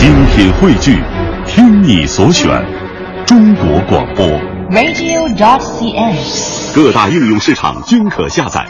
精品汇聚，听你所选，中国广播。radio.cn。各大应用市场均可下载。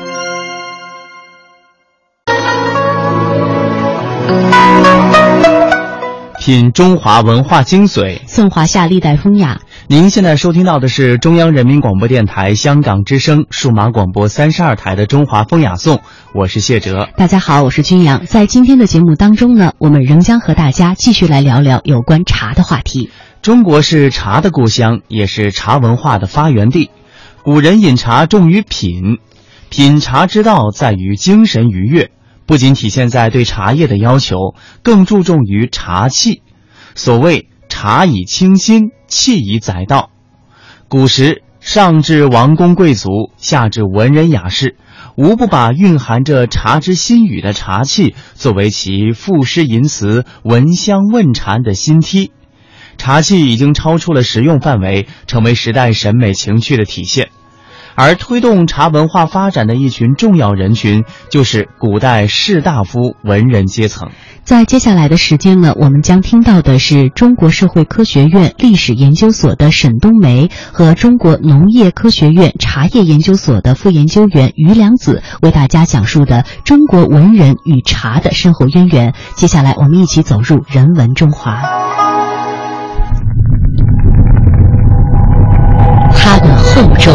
品中华文化精髓，颂华夏历代风雅。您现在收听到的是中央人民广播电台香港之声数码广播三十二台的《中华风雅颂》，我是谢哲。大家好，我是君阳。在今天的节目当中呢，我们仍将和大家继续来聊聊有关茶的话题。中国是茶的故乡，也是茶文化的发源地。古人饮茶重于品，品茶之道在于精神愉悦，不仅体现在对茶叶的要求，更注重于茶器。所谓茶以清心，气以载道。古时上至王公贵族，下至文人雅士，无不把蕴含着茶之心语的茶器作为其赋诗吟词、闻香问禅的新梯。茶器已经超出了实用范围，成为时代审美情趣的体现。而推动茶文化发展的一群重要人群，就是古代士大夫、文人阶层。在接下来的时间呢，我们将听到的是中国社会科学院历史研究所的沈冬梅和中国农业科学院茶叶研究所的副研究员于良子为大家讲述的中国文人与茶的深厚渊源。接下来，我们一起走入人文中华。它的厚重，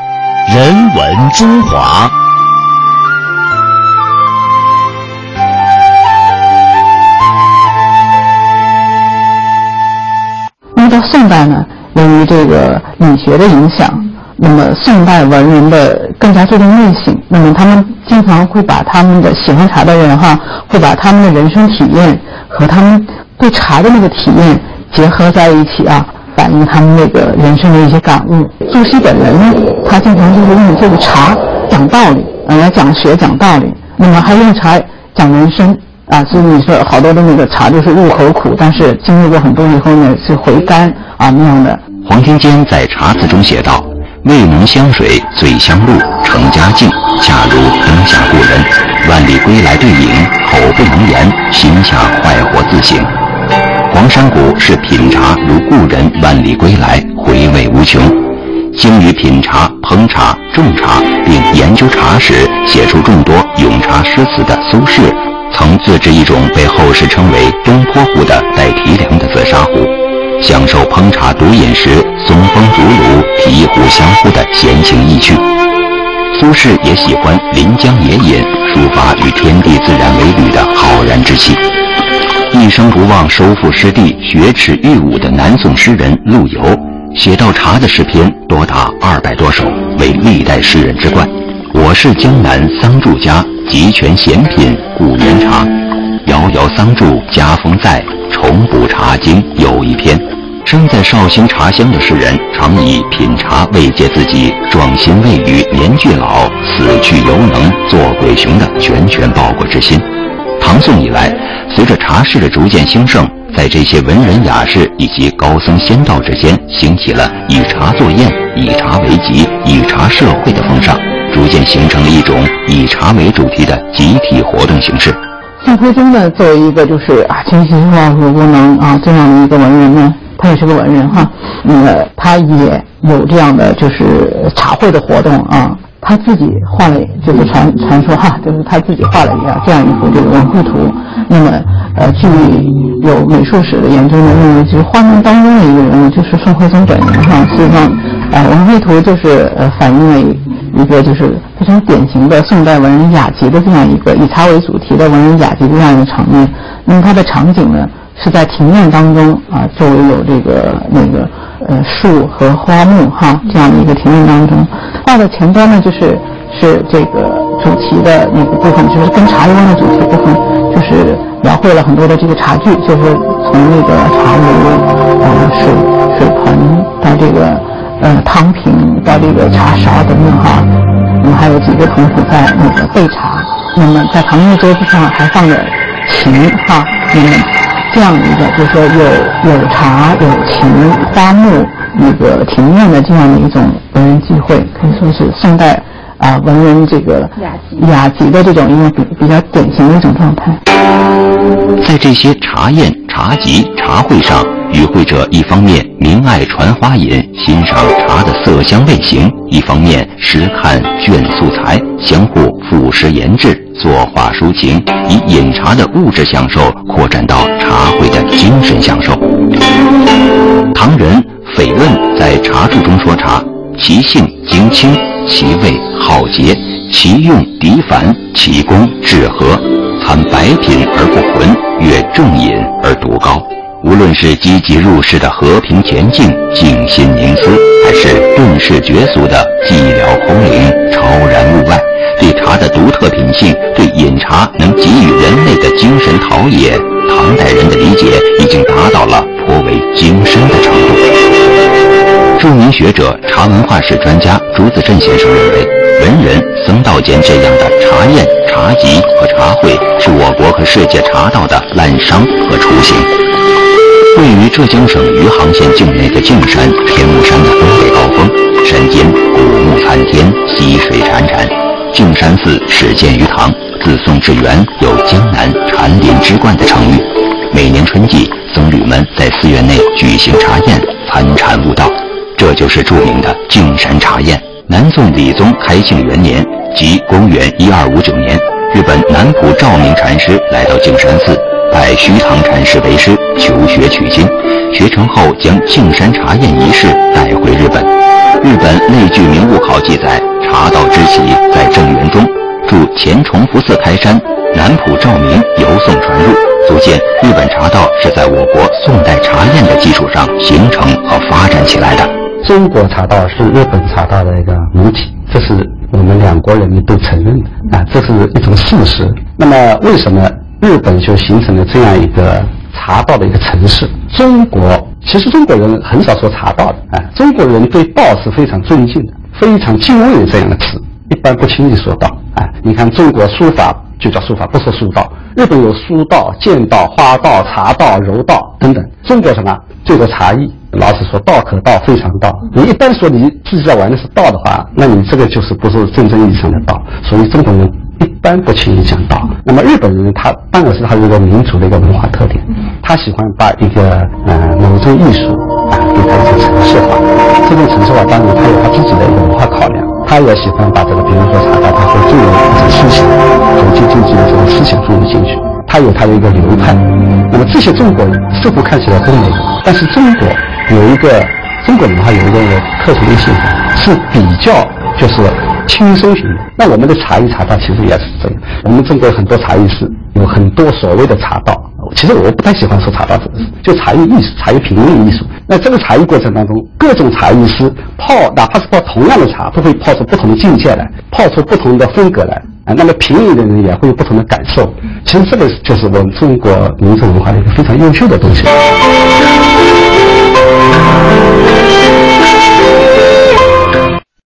人文中华。那么到宋代呢，由于这个理学的影响，那么宋代文人的更加注重内省，那么他们经常会把他们的喜欢茶的人哈，会把他们的人生体验和他们对茶的那个体验结合在一起啊，反映他们那个人生的一些感悟。朱熹本人呢，他经常就是用这个茶讲道理，呃，来讲学讲道理，那么还用茶讲人生。啊，所以你说好多的那个茶就是入口苦，但是经历过很多以后呢，是回甘啊那样的。黄庭坚在茶词中写道：“味浓香水醉香露，成家境，恰如灯下故人。万里归来对影，口不能言，心下快活自省。”黄山谷是品茶如故人里归来，回味无穷。精于品茶、烹茶、种茶，并研究茶史，写出众多咏茶诗词的苏轼。曾自制一种被后世称为“东坡壶”的带提梁的紫砂壶，享受烹茶独饮时松风竹炉、提壶相呼的闲情逸趣。苏轼也喜欢临江野饮，抒发与天地自然为侣的浩然之气。一生不忘收复失地、雪耻御侮的南宋诗人陆游，写到茶的诗篇多达二百多首，为历代诗人之冠。我是江南桑树家，集全闲品故园茶。遥遥桑树家风在，重补茶经又一篇。生在绍兴茶乡的诗人，常以品茶慰藉自己壮心未愈年俱老，死去犹能做鬼雄的拳拳报国之心。唐宋以来，随着茶室的逐渐兴盛，在这些文人雅士以及高僧仙道之间，兴起了以茶作宴、以茶为集、以茶社会的风尚。逐渐形成了一种以茶为主题的集体活动形式。宋徽宗呢，作为一个就是啊勤勤劳苦无能啊这样的一个文人呢，他也是个文人哈，那么他也有这样的就是茶会的活动啊，他自己画了，就是传传说哈，就是他自己画了一个这样一幅这个文绘图。那么呃，据有美术史的研究呢，认为就是画面当中的一个人物就是宋徽宗本人哈。实际上，呃，文绘图就是呃反映了一个就是非常典型的宋代文人雅集的这样一个以茶为主题的文人雅集的这样一个场面。那么它的场景呢是在庭院当中啊，周围有这个那个呃树和花木哈这样的一个庭院当中。画的前端呢就是是这个主题的那个部分，就是跟茶有关的主题部分，就是描绘了很多的这个茶具，就是从那个茶炉、呃水水盆到这个呃汤瓶到这个茶勺等等哈。我们还有几个童子在那个备茶，那么在旁边的桌子上还放着琴哈。那么这样一个就是说有有茶有情花木那个庭院的这样的一种文人聚会，可以说是宋代啊文人这个雅集的这种一个比比较典型的一种状态。在这些茶宴、茶集、茶会上，与会者一方面明爱传花饮，欣赏茶的色香味形；一方面时看卷素材，相互赋诗言志，作画抒情，以饮茶的物质享受扩展到茶会的精神享受。唐人斐问在茶注中说茶，其性精清，其味好洁，其用涤凡，其功致和，参白品而不浑，悦正饮而独高。无论是积极入世的和平恬静、静心凝思，还是顿世绝俗的寂寥空灵、超然物外，对茶的独特品性，对饮茶能给予人类的精神陶冶，唐代人的理解已经达到了颇为精深的。著名学者、茶文化史专家朱子镇先生认为，文人僧道间这样的茶宴、茶集和茶会，是我国和世界茶道的滥觞和雏形。位于浙江省余杭县境内的径山天目山的东北高峰，山间古木参天，溪水潺潺。径山寺始建于唐，自宋至元有“江南禅林之冠”的称誉。每年春季，僧侣们在寺院内举行茶宴，参禅悟道，这就是著名的径山茶宴。南宋理宗开庆元年，即公元一二五九年，日本南浦照明禅师来到径山寺。拜虚堂禅师为师，求学取经。学成后，将径山茶宴仪式带回日本。日本内具名物考记载，茶道之起在正元中，驻前崇福寺开山，南浦照明由宋传入，足见日本茶道是在我国宋代茶宴的基础上形成和发展起来的。中国茶道是日本茶道的一个母体，这是我们两国人民都承认的啊，这是一种事实。那么，为什么？日本就形成了这样一个茶道的一个城市。中国其实中国人很少说茶道的，啊，中国人对道是非常尊敬的，非常敬畏这样的词，一般不轻易说道。啊，你看中国书法就叫书法，不说书道。日本有书道、剑道、花道、茶道、柔道等等。中国什么？最多茶艺。老子说道可道，非常道。你一般说你自己在玩的是道的话，那你这个就是不是真正意义上的道。所以中国人。一般不轻易讲道。那么日本人他当然是他一个民族的一个文化特点，他喜欢把一个呃某种艺术啊给它一种程式化。这种程式化当然他有他自己的一个文化考量，他也喜欢把这个比如说茶道，他说注入一种思想，国际经济的这种思想注入进去。他有他的一个流派。那么这些中国人似乎看起来都没有，但是中国有一个中国文化有一个特殊的性是比较就是。轻松型的，那我们的茶艺茶道其实也是这样。我们中国很多茶艺师有很多所谓的茶道，其实我不太喜欢说茶道，就茶艺艺术、茶艺品味艺术。那这个茶艺过程当中，各种茶艺师泡，哪怕是泡同样的茶，都会泡出不同的境界来，泡出不同的风格来啊。那么品饮的人也会有不同的感受。其实这个就是我们中国民族文化的一个非常优秀的东西。Thank you.